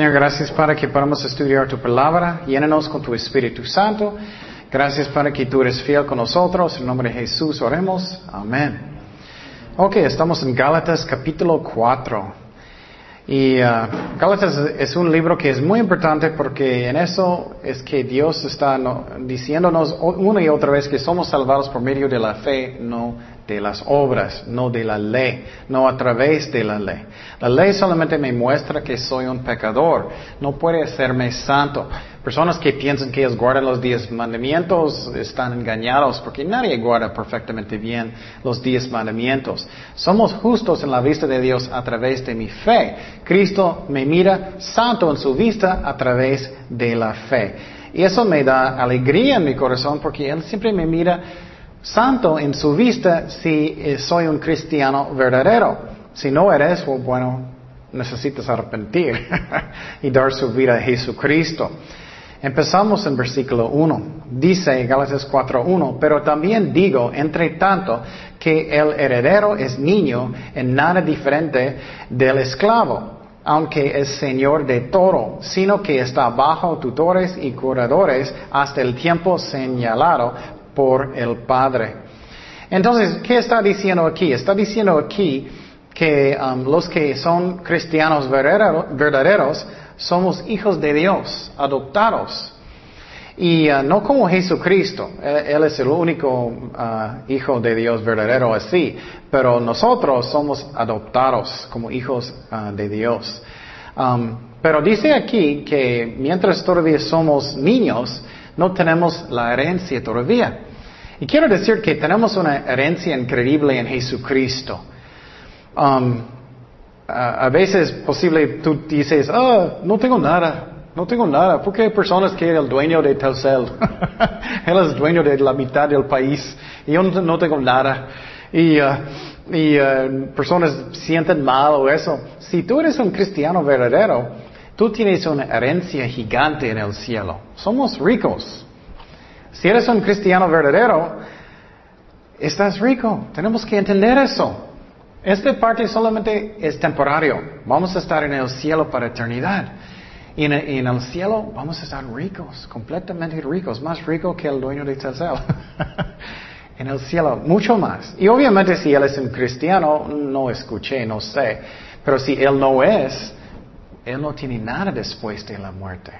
Señor, gracias para que podamos estudiar tu palabra. Llénanos con tu Espíritu Santo. Gracias para que tú eres fiel con nosotros. En nombre de Jesús oremos. Amén. Ok, estamos en Gálatas capítulo 4. Y uh, Gálatas es un libro que es muy importante porque en eso es que Dios está no, diciéndonos una y otra vez que somos salvados por medio de la fe, no de las obras, no de la ley, no a través de la ley. La ley solamente me muestra que soy un pecador, no puede hacerme santo. Personas que piensan que ellos guardan los diez mandamientos están engañados porque nadie guarda perfectamente bien los diez mandamientos. Somos justos en la vista de Dios a través de mi fe. Cristo me mira santo en su vista a través de la fe. Y eso me da alegría en mi corazón porque Él siempre me mira santo en su vista si eh, soy un cristiano verdadero. Si no eres, bueno, necesitas arrepentir y dar su vida a Jesucristo. Empezamos en versículo 1. Dice Gálatas 4.1, pero también digo, entre tanto, que el heredero es niño en nada diferente del esclavo, aunque es señor de todo, sino que está bajo tutores y curadores hasta el tiempo señalado por el Padre. Entonces, ¿qué está diciendo aquí? Está diciendo aquí que um, los que son cristianos verdaderos somos hijos de Dios, adoptados. Y uh, no como Jesucristo, él, es el único uh, hijo de Dios verdadero así, pero nosotros somos adoptados como hijos uh, de Dios. Um, pero dice aquí que mientras todavía somos niños, no tenemos la herencia todavía. Y quiero decir que tenemos una herencia increíble en Jesucristo. Um, a, veces posible tú dices, ah, no tengo nada, no tengo nada, porque hay personas que el dueño de Telcel, él es dueño de la mitad del país y yo no, tengo nada. Y, uh, y uh, personas sienten mal o eso. Si tú eres un cristiano verdadero, Tú tienes una herencia gigante en el cielo. Somos ricos. Si eres un cristiano verdadero, estás rico. Tenemos que entender eso. Esta parte solamente es temporario. Vamos a estar en el cielo para eternidad. Y en, el cielo vamos a estar ricos, completamente ricos, más ricos que el dueño de Telcel. en el cielo, mucho más. Y obviamente si él es un cristiano, no escuché, no sé. Pero si él no es, él no tiene nada después de la muerte.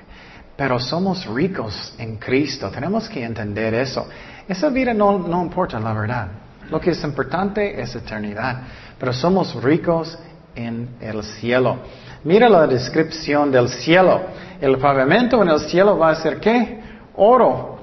Pero somos ricos en Cristo. Tenemos que entender eso. Esa vida no, no importa, la verdad. Lo que es importante es eternidad. Pero somos ricos en el cielo. Mira la descripción del cielo. El pavimento en el cielo va a ser qué? Oro.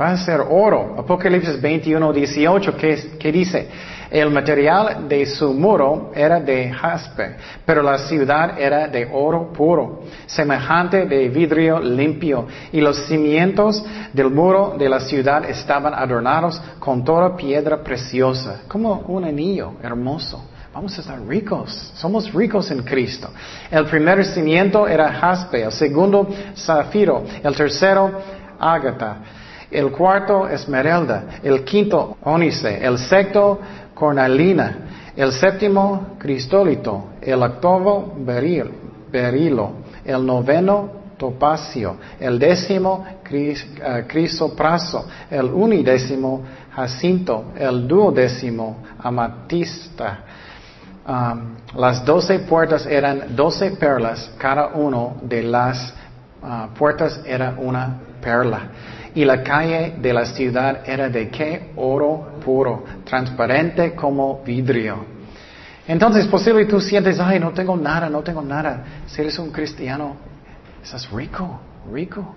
Va a ser oro. Apocalipsis 21, 18, ¿qué, dice? El material de su muro era de jaspe, pero la ciudad era de oro puro, semejante de vidrio limpio, y los cimientos del muro de la ciudad estaban adornados con toda piedra preciosa, como un anillo hermoso. Vamos a estar ricos. Somos ricos en Cristo. El primer cimiento era jaspe, el segundo zafiro, el tercero ágata el cuarto esmeralda, el quinto ónice, el sexto cornalina, el séptimo cristólito, el octavo beril, berilo, el noveno topacio, el décimo uh, crisopraso, el unidécimo jacinto, el duodécimo amatista. Las doce puertas eran doce perlas, cada uno de las uh, puertas era una perla y la calle de la ciudad era de qué? Oro puro, transparente como vidrio. Entonces, posible tú sientes, ay, no tengo nada, no tengo nada. Si eres un cristiano, estás rico, rico.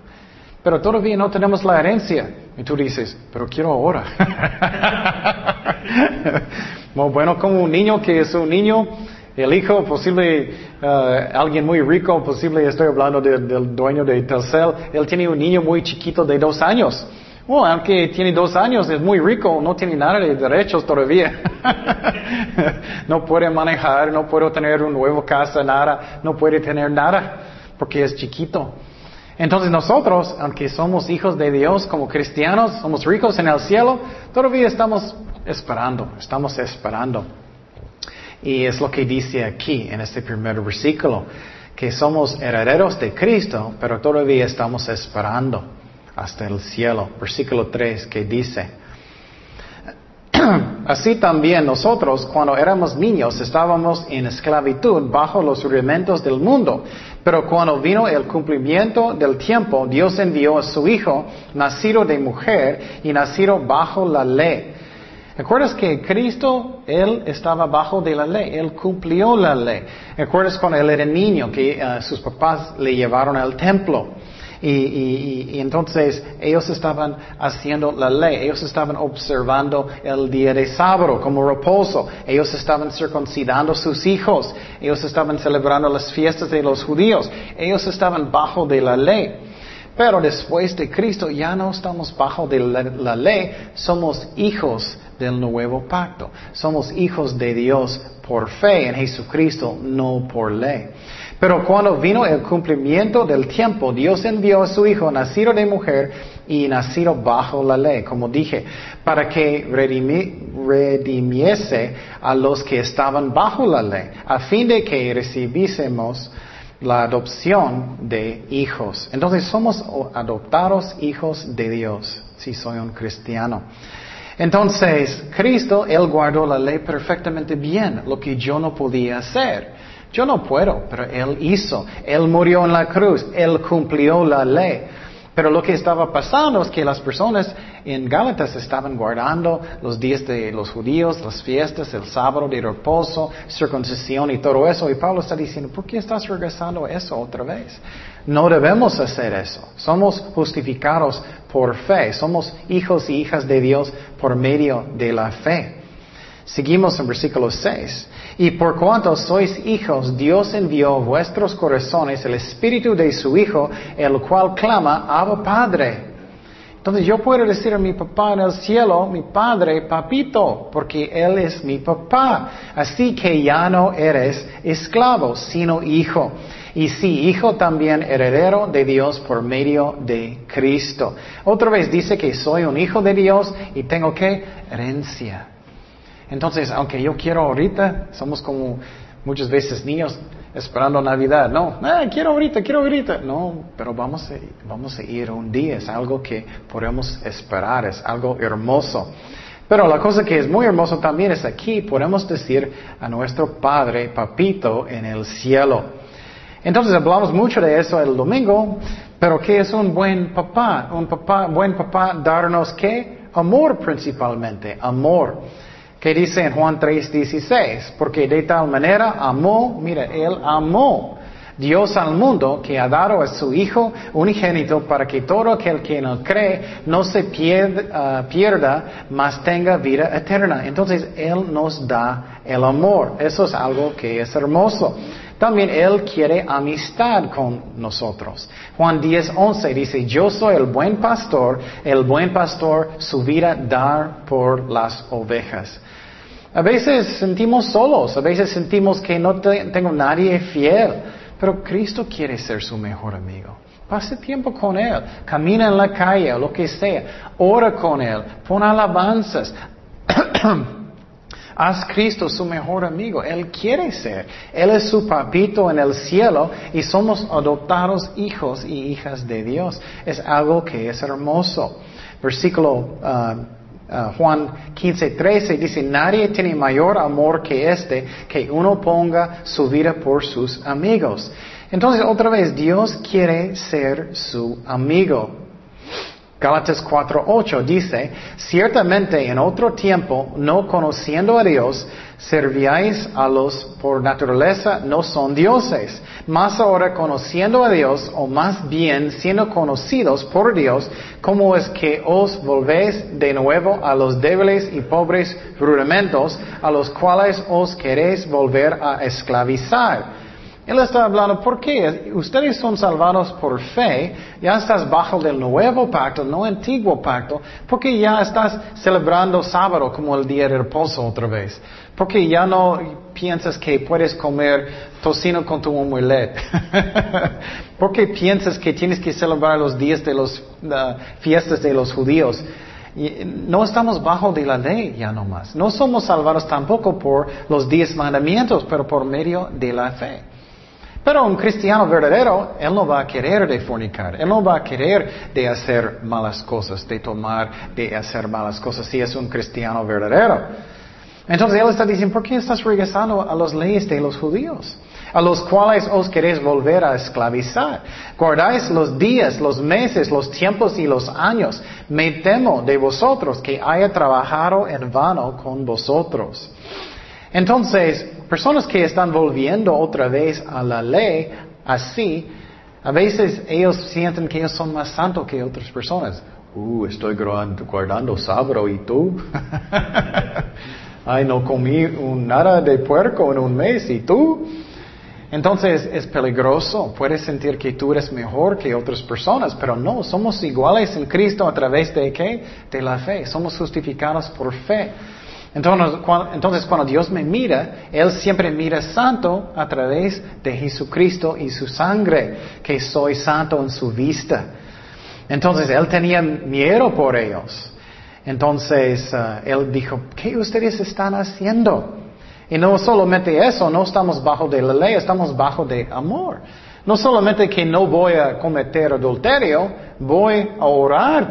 Pero todavía no tenemos la herencia. Y tú dices, pero quiero ahora. bueno, como un niño que es un niño, el hijo, posible uh, alguien muy rico, posible estoy hablando del dueño de Telcel, él tiene un niño muy chiquito de dos años. Bueno, aunque tiene dos años, es muy rico, no tiene nada de derechos todavía. no puede manejar, no puede tener un nuevo casa, nada, no puede tener nada, porque es chiquito. Entonces nosotros, aunque somos hijos de Dios como cristianos, somos ricos en el cielo, todavía estamos esperando, estamos esperando. Y es lo que dice aquí en este primer versículo, que somos herederos de Cristo, pero todavía estamos esperando hasta el cielo. Versículo 3 que dice, Así también nosotros, cuando éramos niños, estábamos en esclavitud bajo los rudimentos del mundo. Pero cuando vino el cumplimiento del tiempo, Dios envió a su Hijo, nacido de mujer y nacido bajo la ley. ¿Recuerdas que Cristo, Él estaba bajo de la ley? Él cumplió la ley. ¿Recuerdas cuando Él era niño que eh, sus papás le llevaron al templo? Y, entonces ellos estaban haciendo la ley, ellos estaban observando el día de sábado como reposo, ellos estaban circuncidando sus hijos, ellos estaban celebrando las fiestas de los judíos, ellos estaban bajo de la ley. Pero después de Cristo ya no estamos bajo de la ley, somos hijos del nuevo pacto, somos hijos de Dios por fe en Jesucristo, no por ley. Pero cuando vino el cumplimiento del tiempo, Dios envió a su Hijo, nacido de mujer y nacido bajo la ley, como dije, para que redimiese a los que estaban bajo la ley, a fin de que recibiésemos la adopción de hijos. Entonces somos adoptados hijos de Dios, si soy un cristiano. Entonces, Cristo, Él guardó la ley perfectamente bien, lo que yo no podía hacer. Yo no puedo, pero Él hizo. Él murió en la cruz. Él cumplió la ley. Pero lo que estaba pasando es que las personas en Gálatas estaban guardando los días de los judíos, las fiestas, el sábado de reposo, circuncisión y todo eso. Y Pablo está diciendo, ¿por qué estás regresando eso otra vez? No debemos hacer eso. Somos justificados por fe. Somos hijos y hijas de Dios por medio de la fe. Seguimos en versículo 6. Y por cuanto sois hijos, Dios envió a vuestros corazones el espíritu de su Hijo, el cual clama, Abba Padre. Entonces yo puedo decir a mi papá en el cielo, mi padre, papito, porque Él es mi papá. Así que ya no eres esclavo, sino hijo. Y sí, hijo también heredero de Dios por medio de Cristo. Otra vez dice que soy un hijo de Dios y tengo que herencia. Entonces, aunque yo quiero ahorita, somos como muchas veces niños esperando Navidad. No, ah, quiero ahorita, quiero ahorita. No, pero vamos a, vamos a ir un día. Es algo que podemos esperar, es algo hermoso. Pero la cosa que es muy hermoso también es aquí, podemos decir a nuestro Padre, Papito, en el cielo. Entonces hablamos mucho de eso el domingo, pero ¿qué es un buen papá? Un papá, buen papá, darnos qué? Amor principalmente, amor que dice en Juan 3:16, porque de tal manera amó, mira, Él amó Dios al mundo que ha dado a su Hijo unigénito para que todo aquel que no cree no se pierda, uh, pierda, mas tenga vida eterna. Entonces Él nos da el amor. Eso es algo que es hermoso. También Él quiere amistad con nosotros. Juan 10:11 dice, yo soy el buen pastor, el buen pastor su vida dar por las ovejas. A veces sentimos solos, a veces sentimos que no tengo nadie fiel, pero Cristo quiere ser su mejor amigo. Pase tiempo con Él, camina en la calle o lo que sea, ora con Él, pon alabanzas. Haz Cristo su mejor amigo. Él quiere ser. Él es su papito en el cielo y somos adoptados hijos y hijas de Dios. Es algo que es hermoso. Versículo uh, Ah, Juan 15, 13 dice, nadie tiene mayor amor que este, que uno ponga su vida por sus amigos. Entonces, otra vez, Dios quiere ser su amigo. Gálatas 4:8 dice, ciertamente en otro tiempo, no conociendo a Dios, servíais a los por naturaleza no son dioses, mas ahora conociendo a Dios, o más bien siendo conocidos por Dios, ¿cómo es que os volvéis de nuevo a los débiles y pobres rudimentos, a los cuales os queréis volver a esclavizar? Él está hablando, ¿por qué? Ustedes son salvados por fe, ya estás bajo el nuevo pacto, no antiguo pacto, porque ya estás celebrando sábado como el día de reposo otra vez. Porque ya no piensas que puedes comer tocino con tu omelette. porque piensas que tienes que celebrar los días de las fiestas de los judíos. No estamos bajo de la ley ya no más. No somos salvados tampoco por los diez mandamientos, pero por medio de la fe. Pero un cristiano verdadero, él no va a querer de fornicar, él no va a querer de hacer malas cosas, de tomar, de hacer malas cosas, si es un cristiano verdadero. Entonces él está diciendo, ¿por qué estás regresando a las leyes de los judíos? A los cuales os queréis volver a esclavizar. Guardáis los días, los meses, los tiempos y los años. Me temo de vosotros que haya trabajado en vano con vosotros. Entonces, personas que están volviendo otra vez a la ley así, a veces ellos sienten que ellos son más santos que otras personas. Uh, estoy guardando sábado y tú. Ay, no comí un, nada de puerco en un mes y tú. Entonces es peligroso. Puedes sentir que tú eres mejor que otras personas, pero no, somos iguales en Cristo a través de qué? De la fe. Somos justificados por fe. Entonces, cuando, Dios me mira, Él siempre mira santo a través de Jesucristo y su sangre, que soy santo en su vista. Entonces, Él tenía miedo por ellos. Entonces, uh, Él dijo, ¿qué ustedes están haciendo? Y no solamente eso, no estamos bajo de la ley, estamos bajo de amor. No solamente que no voy a cometer adulterio, voy a orar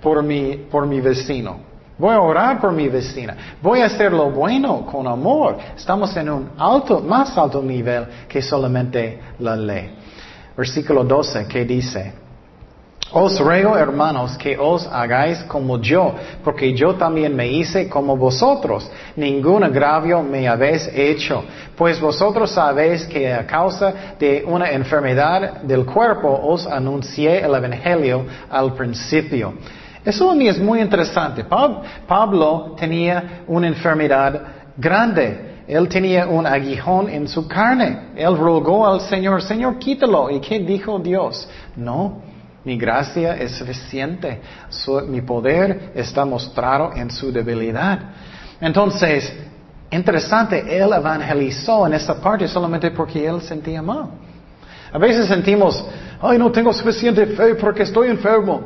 por, mi, por mi vecino. Voy a orar por mi vecina. Voy a hacer lo bueno con amor. Estamos en un alto, más alto nivel que solamente la ley. Versículo 12, que dice, os ruego, hermanos, que os hagáis como yo, porque yo también me hice como vosotros. Ningún agravio me habéis hecho, pues vosotros sabéis que a causa de una enfermedad del cuerpo os anuncié el Evangelio al principio. Eso a mí es muy interesante. Pablo tenía una enfermedad grande. Él tenía un aguijón en su carne. Él rogó al Señor, Señor, quítalo. ¿Y qué dijo Dios? No, mi gracia es suficiente. mi poder está mostrado en su debilidad. Entonces, interesante, él evangelizó en esa parte solamente porque él sentía mal. A veces sentimos, ay, no tengo suficiente fe porque estoy enfermo.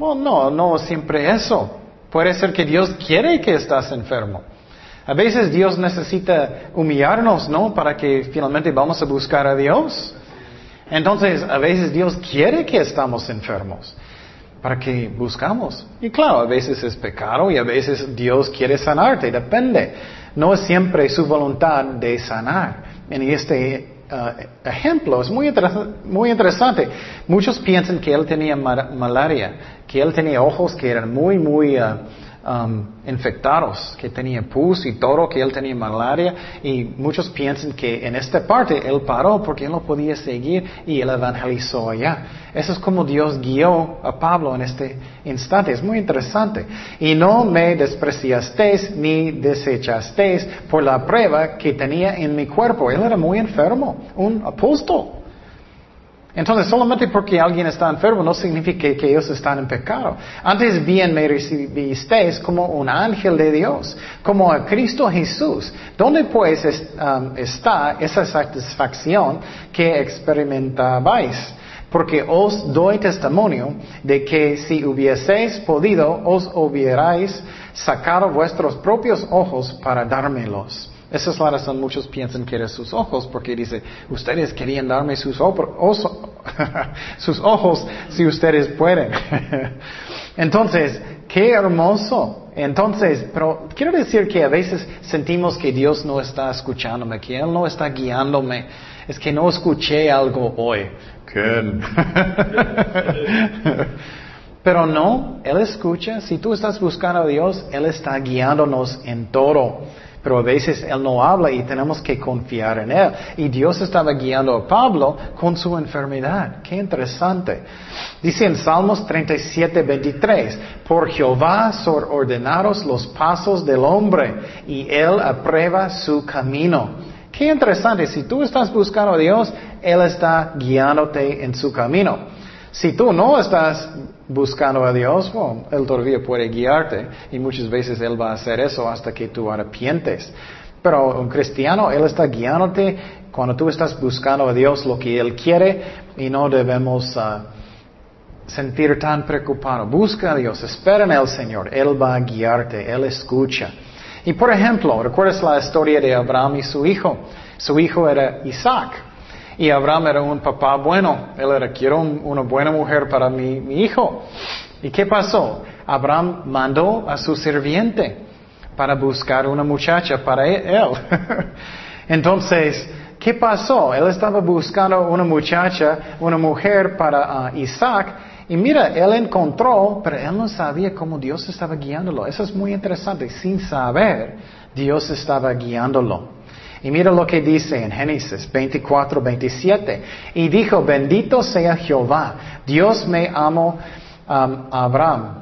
Bueno, no, no siempre eso. Puede ser que Dios quiere que estás enfermo. A veces Dios necesita humillarnos, ¿no? Para que finalmente vamos a buscar a Dios. Entonces, a veces Dios quiere que estamos enfermos para que buscamos. Y claro, a veces es pecado y a veces Dios quiere sanarte, depende. No es siempre su voluntad de sanar. En este Uh, ejemplo, es muy, muy interesante. Muchos piensan que él tenía malaria, que él tenía ojos que eran muy, muy uh, um, infectados, que tenía pus y todo, que él tenía malaria, y muchos piensan que en esta parte él paró porque él no podía seguir y él evangelizó allá. Eso es como Dios guió a Pablo en este instante, es muy interesante. Y no me despreciasteis ni desechasteis por la prueba que tenía en mi cuerpo. Él era muy enfermo, un apóstol. Entonces, solamente porque alguien está enfermo no significa que, ellos están en pecado. Antes bien me recibisteis como un ángel de Dios, como a Cristo Jesús. ¿Dónde pues um, está esa satisfacción que experimentabais? Porque os doy testimonio de que si hubieseis podido, os hubierais sacado vuestros propios ojos para dármelos. Esa es la razón, muchos piensan que eran sus ojos, porque dice, ustedes querían darme sus, ojos, sus ojos si ustedes pueden. Entonces, qué hermoso. Entonces, pero quiero decir que a veces sentimos que Dios no está escuchándome, que Él no está guiándome. Es que no escuché algo hoy. Pero no, Él escucha. Si tú estás buscando a Dios, Él está guiándonos en todo. Pero a veces Él no habla y tenemos que confiar en Él. Y Dios estaba guiando a Pablo con su enfermedad. Qué interesante. Dice en Salmos 37, 23, por Jehová son ordenados los pasos del hombre y Él aprueba su camino. Qué interesante. Si tú estás buscando a Dios, Él está guiándote en su camino. Si tú no estás buscando a Dios, bueno, Él todavía puede guiarte y muchas veces Él va a hacer eso hasta que tú arrepientes. Pero un cristiano, Él está guiándote cuando tú estás buscando a Dios lo que Él quiere y no debemos uh, sentir tan preocupado. Busca a Dios, espera en el Señor, Él va a guiarte, Él escucha. Y por ejemplo, ¿recuerdas la historia de Abraham y su hijo? Su hijo era Isaac. Y Abraham era un papá bueno. Él era, quiero una buena mujer para mi, mi hijo. ¿Y qué pasó? Abraham mandó a su sirviente para buscar una muchacha para e-, él. Entonces, ¿qué pasó? Él estaba buscando una muchacha, una mujer para uh, Isaac. Y mira, él encontró, pero él no sabía cómo Dios estaba guiándolo. Eso es muy interesante. Sin saber, Dios estaba guiándolo. Y mira lo que dice en Génesis 24, 27. Y dijo, bendito sea Jehová, Dios me amó um, Abraham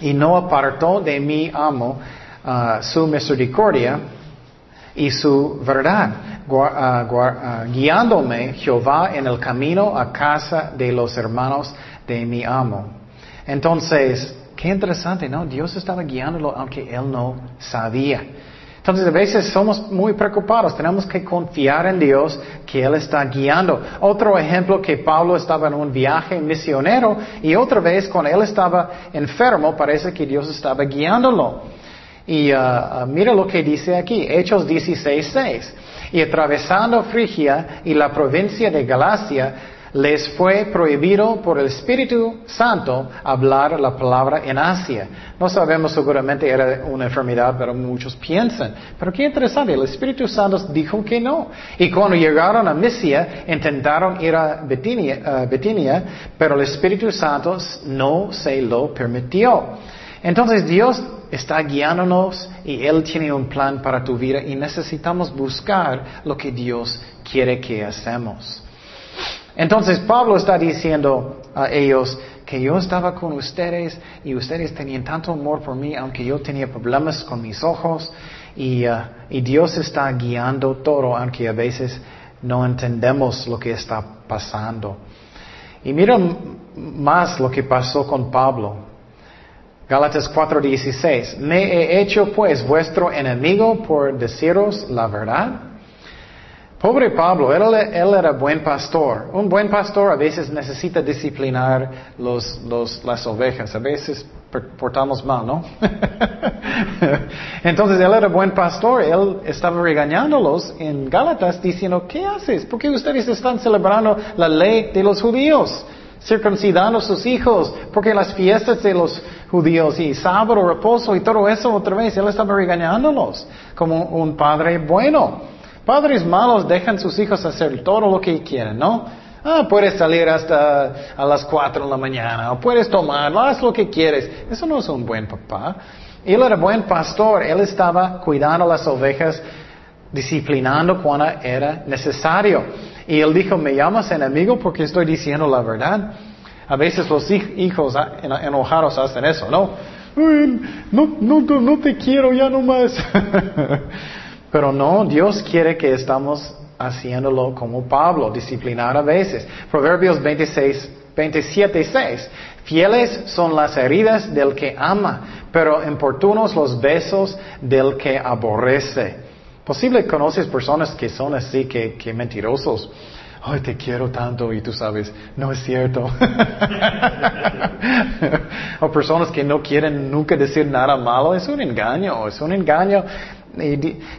y no apartó de mi amo uh, su misericordia y su verdad, uh, uh, guiándome Jehová en el camino a casa de los hermanos de mi amo. Entonces, qué interesante, ¿no? Dios estaba guiándolo aunque él no sabía. Entonces a veces somos muy preocupados, tenemos que confiar en Dios que Él está guiando. Otro ejemplo que Pablo estaba en un viaje misionero y otra vez cuando él estaba enfermo parece que Dios estaba guiándolo. Y uh, uh, mira lo que dice aquí, Hechos 16.6. Y atravesando Frigia y la provincia de Galacia, les fue prohibido por el Espíritu Santo hablar la palabra en Asia. No sabemos seguramente era una enfermedad, pero muchos piensan. Pero qué interesante, el Espíritu Santo dijo que no. Y cuando llegaron a Misia, intentaron ir a Betinia, pero el Espíritu Santo no se lo permitió. Entonces Dios está guiándonos y Él tiene un plan para tu vida y necesitamos buscar lo que Dios quiere que hacemos. Entonces Pablo está diciendo a ellos que yo estaba con ustedes y ustedes tenían tanto amor por mí, aunque yo tenía problemas con mis ojos, y, uh, Dios está guiando todo, aunque a veces no entendemos lo que está pasando. Y miren más lo que pasó con Pablo. Gálatas 4:16. Me he hecho pues vuestro enemigo por deciros la verdad. Pobre Pablo, él, era buen pastor. Un buen pastor a veces necesita disciplinar los, las ovejas, a veces portamos mal, ¿no? Entonces él era buen pastor, él estaba regañándolos en Gálatas diciendo, ¿qué haces? ¿Por qué ustedes están celebrando la ley de los judíos? Circuncidando a sus hijos, porque las fiestas de los judíos y sábado, reposo y todo eso otra vez, él estaba regañándolos como un padre bueno. Padres malos dejan sus hijos hacer todo lo que quieren, ¿no? Ah, puedes salir hasta a las cuatro de la mañana, o puedes tomar, haz lo que quieres. Eso no es un buen papá. Él era buen pastor, él estaba cuidando las ovejas, disciplinando cuando era necesario. Y él dijo, me llamas enemigo porque estoy diciendo la verdad. A veces los hijos enojados hacen eso, ¿no? No, no, no te quiero ya no más. Pero no, Dios quiere que estamos haciéndolo como Pablo, disciplinar a veces. Proverbios 26, 27, 6. Fieles son las heridas del que ama, pero importunos los besos del que aborrece. Posible conoces personas que son así, que, que mentirosos. Ay, te quiero tanto y tú sabes, no es cierto. o personas que no quieren nunca decir nada malo, es un engaño, es un engaño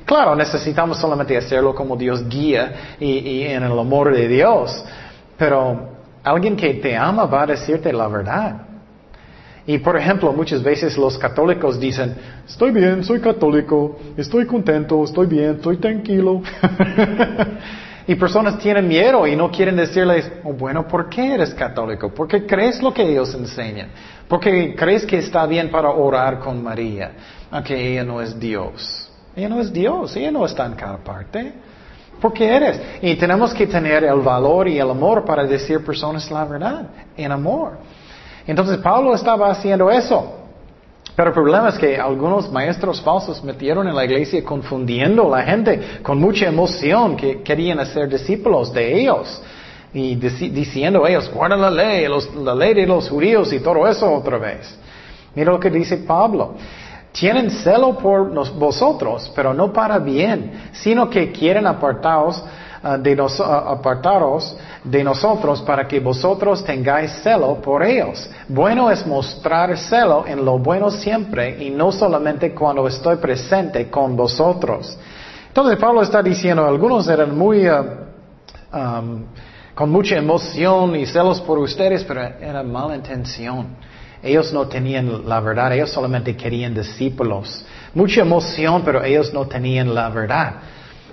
claro, necesitamos solamente hacerlo como Dios guía y, en el amor de Dios. Pero alguien que te ama va a decirte la verdad. Y por ejemplo, muchas veces los católicos dicen, estoy bien, soy católico, estoy contento, estoy bien, estoy tranquilo. y personas tienen miedo y no quieren decirles, oh, bueno, ¿por qué eres católico? ¿Por qué crees lo que ellos enseñan? ¿Por qué crees que está bien para orar con María? Aunque ella no es Dios. Ella no es Dios, ella no está en cada parte. Porque eres. Y tenemos que tener el valor y el amor para decir personas la verdad, en amor. Entonces Pablo estaba haciendo eso. Pero el problema es que algunos maestros falsos metieron en la iglesia confundiendo a la gente con mucha emoción que querían hacer discípulos de ellos. Y diciendo ellos, guarda la ley, la ley de los judíos y todo eso otra vez. Mira lo que dice Pablo. Tienen celo por vosotros, pero no para bien, sino que quieren ah, de ah, apartaros de nosotros para que vosotros tengáis celo por ellos. Bueno es mostrar celo en lo bueno siempre y no solamente cuando estoy presente con vosotros. Entonces Pablo está diciendo, algunos eran muy, ah, con mucha emoción y celos por ustedes, pero era mala intención. Ellos no tenían la verdad, ellos solamente querían discípulos. Mucha emoción, pero ellos no tenían la verdad.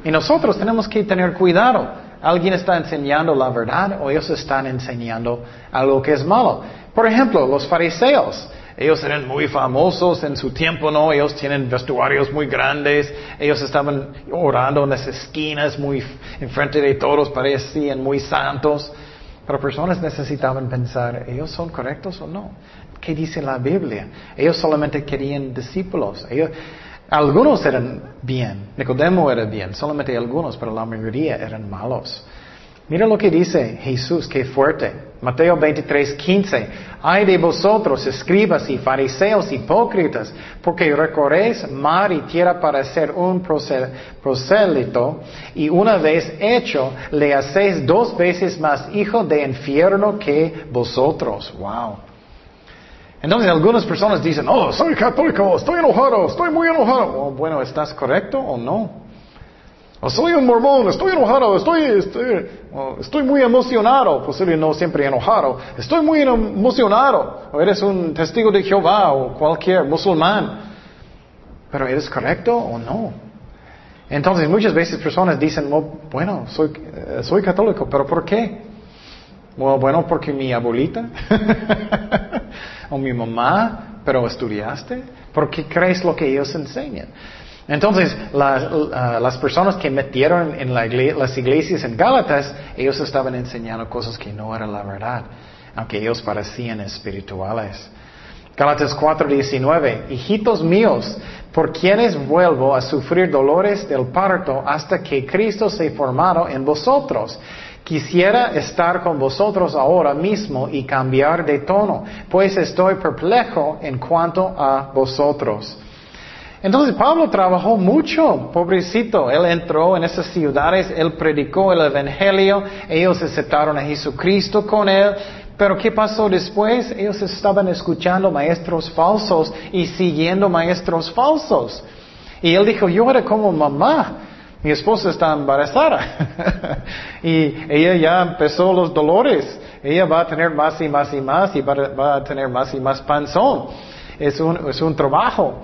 Y nosotros tenemos que tener cuidado. Alguien está enseñando la verdad o ellos están enseñando algo que es malo. Por ejemplo, los fariseos. Ellos eran muy famosos en su tiempo, ¿no? Ellos tienen vestuarios muy grandes. Ellos estaban orando en las esquinas, muy enfrente de todos, parecían muy santos. Pero personas necesitaban pensar, ¿ellos son correctos o no? ¿Qué dice la Biblia? Ellos solamente querían discípulos. Ellos, algunos eran bien, Nicodemo era bien, solamente algunos, pero la mayoría eran malos. Mira lo que dice Jesús, qué fuerte. Mateo 23, 15. Ay de vosotros, escribas y fariseos hipócritas, porque recorréis mar y tierra para ser un prosélito, y una vez hecho, le hacéis dos veces más hijo de infierno que vosotros. Wow. Entonces algunas personas dicen, oh, soy católico, estoy enojado, estoy muy enojado. Oh, bueno, ¿estás correcto o no? O soy un mormón, estoy enojado, estoy, estoy, estoy muy emocionado, posible no siempre enojado, estoy muy emocionado. O eres un testigo de Jehová o cualquier musulmán. Pero ¿eres correcto o no? Entonces muchas veces personas dicen, oh, bueno, soy, eh, soy católico, pero ¿por qué? Bueno, porque mi abuelita o mi mamá, pero estudiaste, ¿por qué crees lo que ellos enseñan? Entonces, uh, las personas que metieron en las iglesias en Gálatas, ellos estaban enseñando cosas que no eran la verdad, aunque ellos parecían espirituales. Gálatas 4:19, hijitos míos, por quienes vuelvo a sufrir dolores del parto hasta que Cristo se formado en vosotros. Quisiera estar con vosotros ahora mismo y cambiar de tono, pues estoy perplejo en cuanto a vosotros. Entonces Pablo trabajó mucho, pobrecito. Él entró en esas ciudades, él predicó el Evangelio, ellos aceptaron a Jesucristo con él. Pero ¿qué pasó después? Ellos estaban escuchando maestros falsos y siguiendo maestros falsos. Y él dijo, yo era como mamá. Mi esposa está embarazada y ella ya empezó los dolores. Ella va a tener más y más y más y va, a tener más y más panzón. Es un, es un trabajo.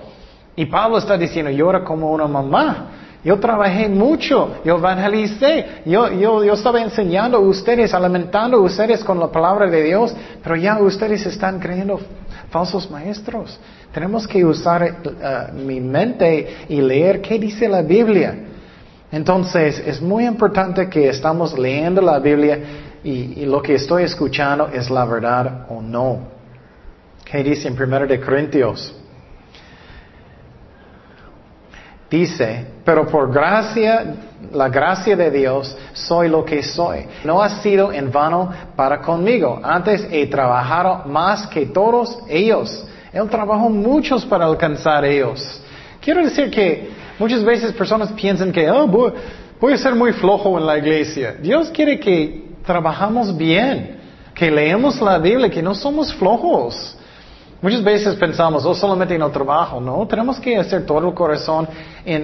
Y Pablo está diciendo, era como una mamá. Yo trabajé mucho, yo evangelicé, yo, yo, yo estaba enseñando a ustedes, alimentando a ustedes con la palabra de Dios, pero ya ustedes están creyendo falsos maestros. Tenemos que usar uh, mi mente y leer qué dice la Biblia. Entonces, es muy importante que estamos leyendo la Biblia y, lo que estoy escuchando es la verdad o no. ¿Qué dice en 1 de Corintios? Dice, pero por gracia, la gracia de Dios, soy lo que soy. No ha sido en vano para conmigo. Antes he trabajado más que todos ellos. Él trabajó muchos para alcanzar ellos. Quiero decir que Muchas veces personas piensan que, oh, voy, a ser muy flojo en la iglesia. Dios quiere que trabajamos bien, que leemos la Biblia, que no somos flojos. Muchas veces pensamos, oh, solamente en el trabajo. No, tenemos que hacer todo el corazón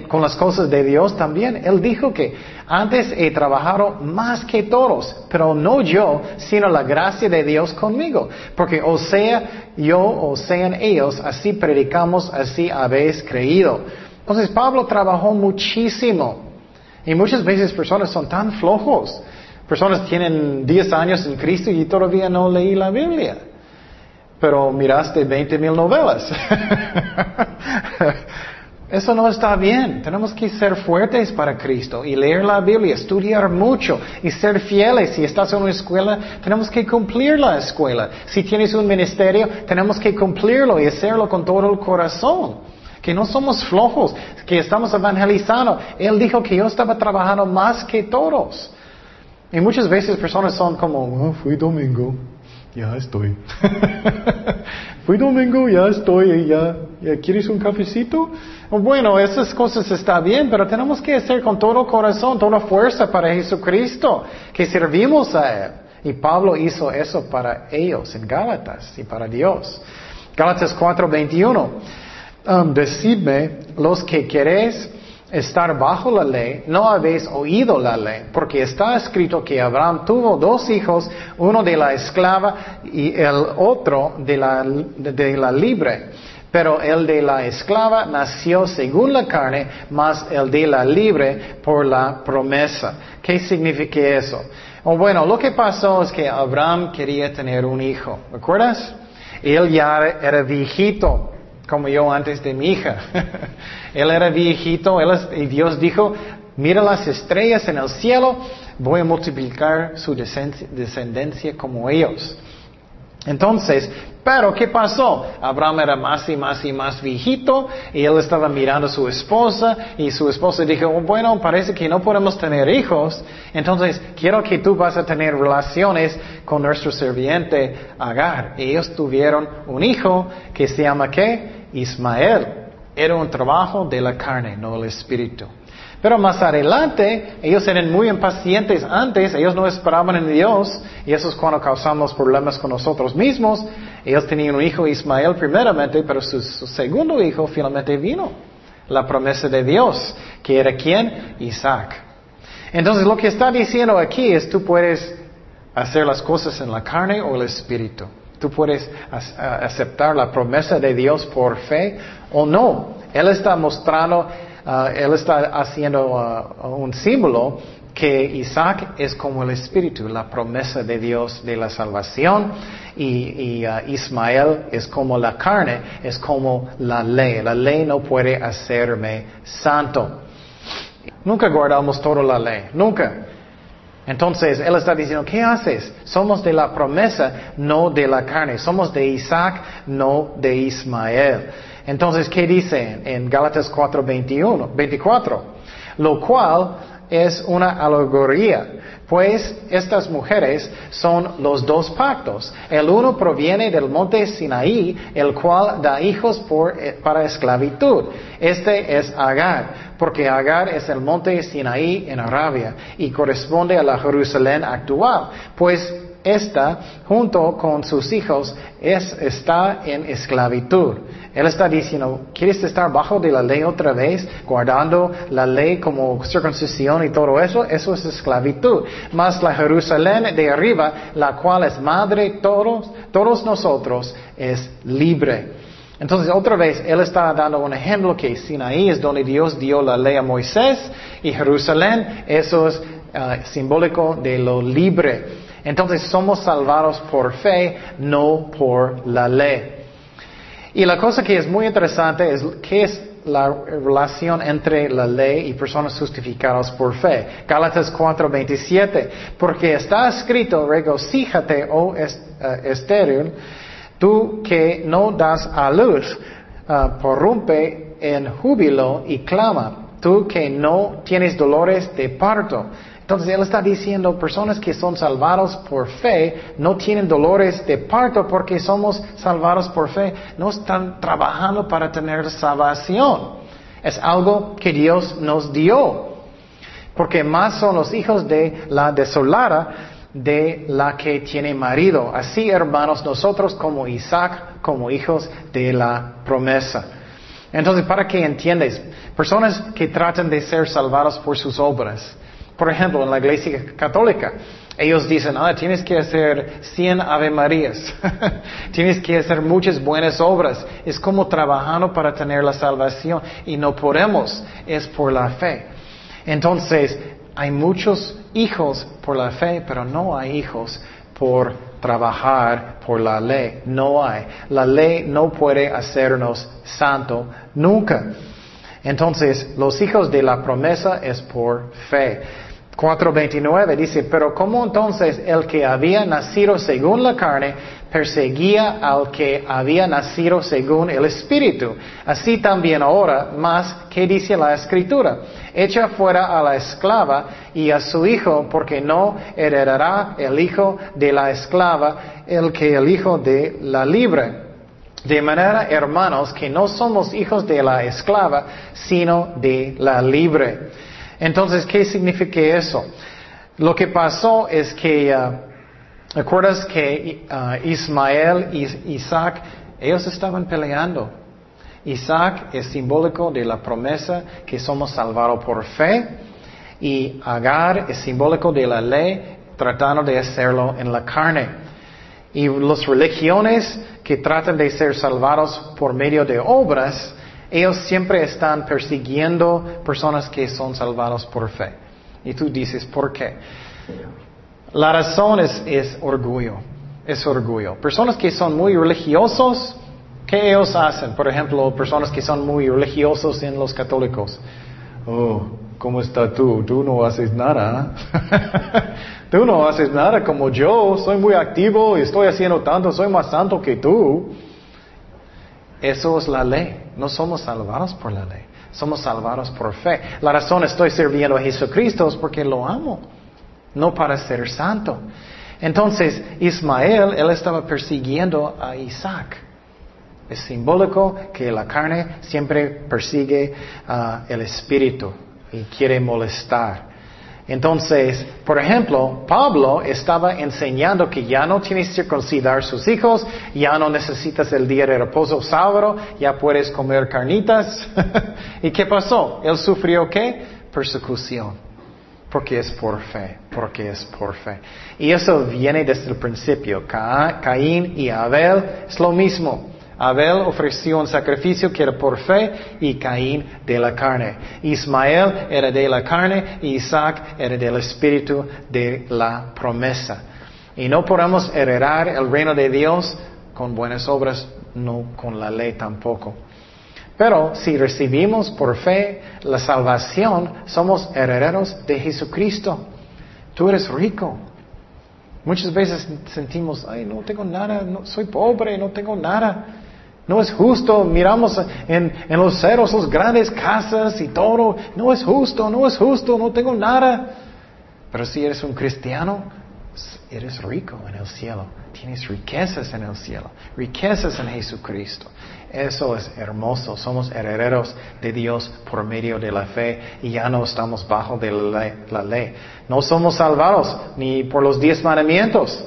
con las cosas de Dios también. Él dijo que antes he trabajado más que todos, pero no yo, sino la gracia de Dios conmigo. Porque o sea yo o sean ellos, así predicamos, así habéis creído. Entonces Pablo trabajó muchísimo. Y muchas veces personas son tan flojos. Personas tienen 10 años en Cristo y todavía no leí la Biblia. Pero miraste 20 mil novelas. Eso no está bien. Tenemos que ser fuertes para Cristo y leer la Biblia, estudiar mucho y ser fieles. Si estás en una escuela, tenemos que cumplir la escuela. Si tienes un ministerio, tenemos que cumplirlo y hacerlo con todo el corazón que no somos flojos, que estamos evangelizando. Él dijo que yo estaba trabajando más que todos. Y muchas veces personas son como, oh, fui domingo, ya estoy. fui domingo, ya estoy, ya, ya quieres un cafecito. Bueno, esas cosas están bien, pero tenemos que hacer con todo corazón, toda fuerza para Jesucristo, que servimos a Él. Y Pablo hizo eso para ellos en Gálatas y para Dios. Gálatas 4:21. Um, decidme los que queréis estar bajo la ley, no habéis oído la ley, porque está escrito que Abraham tuvo dos hijos, uno de la esclava y el otro de la, de la libre. Pero el de la esclava nació según la carne, más el de la libre por la promesa. ¿Qué significa eso? O bueno, lo que pasó es que Abraham quería tener un hijo. ¿Recuerdas? Él ya era viejito, como yo antes de mi hija. él era viejito y Dios dijo, mira las estrellas en el cielo, voy a multiplicar su descendencia como ellos. Entonces, pero ¿qué pasó? Abraham era más y más y más viejito y él estaba mirando a su esposa y su esposa dijo, bueno, parece que no podemos tener hijos, entonces quiero que tú vas a tener relaciones con nuestro serviente Agar. Y ellos tuvieron un hijo que se llama ¿qué? Ismael. Era un trabajo de la carne, no el espíritu. Pero más adelante, ellos eran muy impacientes antes, ellos no esperaban en Dios, y eso es cuando causamos problemas con nosotros mismos. Ellos tenían un hijo Ismael primeramente, pero su, segundo hijo finalmente vino. La promesa de Dios, que era quién? Isaac. Entonces lo que está diciendo aquí es tú puedes hacer las cosas en la carne o el espíritu. Tú puedes aceptar la promesa de Dios por fe o no. Él está mostrando Ah, él está haciendo ah, un símbolo que Isaac es como el Espíritu, la promesa de Dios de la salvación, y, ah, Ismael es como la carne, es como la ley. La ley no puede hacerme santo. Nunca guardamos toda la ley, nunca. Entonces, él está diciendo, ¿qué haces? Somos de la promesa, no de la carne. Somos de Isaac, no de Ismael. Entonces, ¿qué dice en Gálatas 4, 24? Lo cual es una alegoría, pues estas mujeres son los dos pactos. El uno proviene del monte Sinaí, el cual da hijos eh, para esclavitud. Este es Agar, porque Agar es el monte Sinaí en Arabia y corresponde a la Jerusalén actual, pues esta, junto con sus hijos, es, está en esclavitud. Él está diciendo, ¿quieres estar bajo de la ley otra vez, guardando la ley como circuncisión y todo eso? Eso es esclavitud. Más la Jerusalén de arriba, la cual es madre todos, todos nosotros, es libre. Entonces, otra vez, Él está dando un ejemplo que Sinaí es donde Dios dio la ley a Moisés y Jerusalén, eso es ah, simbólico de lo libre. Entonces somos salvados por fe, no por la ley. Y la cosa que es muy interesante es qué es la relación entre la ley y personas justificadas por fe. Gálatas 4:27, porque está escrito, regocíjate, oh eh, estéril, tú que no das a luz, uh, porrumpe en júbilo y clama, tú que no tienes dolores de parto. Entonces Él está diciendo, personas que son salvados por fe no tienen dolores de parto porque somos salvados por fe. No están trabajando para tener salvación. Es algo que Dios nos dio. Porque más son los hijos de la desolada de la que tiene marido. Así, hermanos, nosotros como Isaac, como hijos de la promesa. Entonces, para que entiendas, personas que tratan de ser salvados por sus obras, por ejemplo, en la iglesia católica, ellos dicen, ah, tienes que hacer 100 Ave Marías, tienes que hacer muchas buenas obras. Es como trabajando para tener la salvación y no podemos, es por la fe. Entonces, hay muchos hijos por la fe, pero no hay hijos por trabajar por la ley. No hay. La ley no puede hacernos santo nunca. Entonces, los hijos de la promesa es por fe. 4.29 dice, pero ¿cómo entonces el que había nacido según la carne perseguía al que había nacido según el Espíritu? Así también ahora, más, ¿qué dice la Escritura? Echa fuera a la esclava y a su hijo, porque no heredará el hijo de la esclava el que el hijo de la libre. De manera, hermanos, que no somos hijos de la esclava, sino de la libre. Entonces, ¿qué significa eso? Lo que pasó es que, uh, ¿recuerdas que uh, Ismael y Isaac, ellos estaban peleando? Isaac es simbólico de la promesa que somos salvados por fe y Agar es simbólico de la ley tratando de hacerlo en la carne. Y las religiones que tratan de ser salvados por medio de obras, ellos siempre están persiguiendo personas que son salvados por fe. Y tú dices, ¿por qué? La razón es, es orgullo, es orgullo. Personas que son muy religiosos, ¿qué ellos hacen? Por ejemplo, personas que son muy religiosos en los católicos. Oh, ¿cómo está tú? Tú no haces nada. tú no haces nada como yo. Soy muy activo estoy haciendo tanto. Soy más santo que tú. Eso es la ley. No somos salvados por la ley. Somos salvados por fe. La razón estoy sirviendo a Jesucristo es porque lo amo. No para ser santo. Entonces, Ismael, él estaba persiguiendo a Isaac. Es simbólico que la carne siempre persigue uh, el espíritu y quiere molestar. Entonces, por ejemplo, Pablo estaba enseñando que ya no tienes que circuncidar sus hijos, ya no necesitas el día de reposo sábado, ya puedes comer carnitas. ¿Y qué pasó? Él sufrió qué? Persecución. Porque es por fe, porque es por fe. Y eso viene desde el principio. Caín y Abel es lo mismo. Abel ofreció un sacrificio que era por fe y Caín de la carne. Ismael era de la carne y Isaac era del espíritu de la promesa. Y no podemos heredar el reino de Dios con buenas obras, no con la ley tampoco. Pero si recibimos por fe la salvación, somos herederos de Jesucristo. Tú eres rico. Muchas veces sentimos, ay, no tengo nada, no, soy pobre, no tengo nada. No es justo, miramos en, en los ceros las grandes casas y todo. No es justo, no es justo, no tengo nada. Pero si eres un cristiano, eres rico en el cielo. Tienes riquezas en el cielo, riquezas en Jesucristo. Eso es hermoso. Somos herederos de Dios por medio de la fe y ya no estamos bajo de la ley. No somos salvados ni por los diez mandamientos.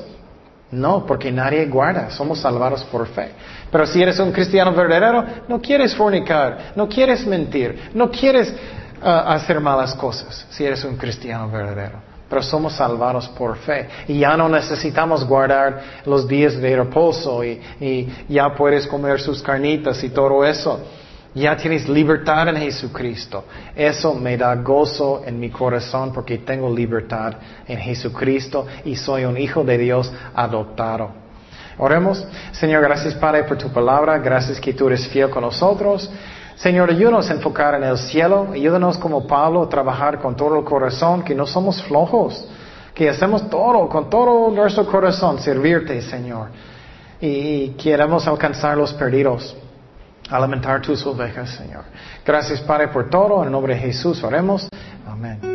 No, porque nadie guarda, somos salvados por fe. Pero si eres un cristiano verdadero, no quieres fornicar, no quieres mentir, no quieres uh, hacer malas cosas, si eres un cristiano verdadero. Pero somos salvados por fe. Y ya no necesitamos guardar los días de reposo y, y ya puedes comer sus carnitas y todo eso. Ya tienes libertad en Jesucristo. Eso me da gozo en mi corazón porque tengo libertad en Jesucristo y soy un hijo de Dios adoptado. Oremos. Señor, gracias Padre por tu palabra. Gracias que tú eres fiel con nosotros. Señor, ayúdanos a enfocar en el cielo. Ayúdanos como Pablo a trabajar con todo el corazón, que no somos flojos, que hacemos todo, con todo nuestro corazón, servirte, Señor. Y, queremos alcanzar los perdidos alimentar tus ovejas, Señor. Gracias, Padre, por todo. En el nombre de Jesús oremos. Amén.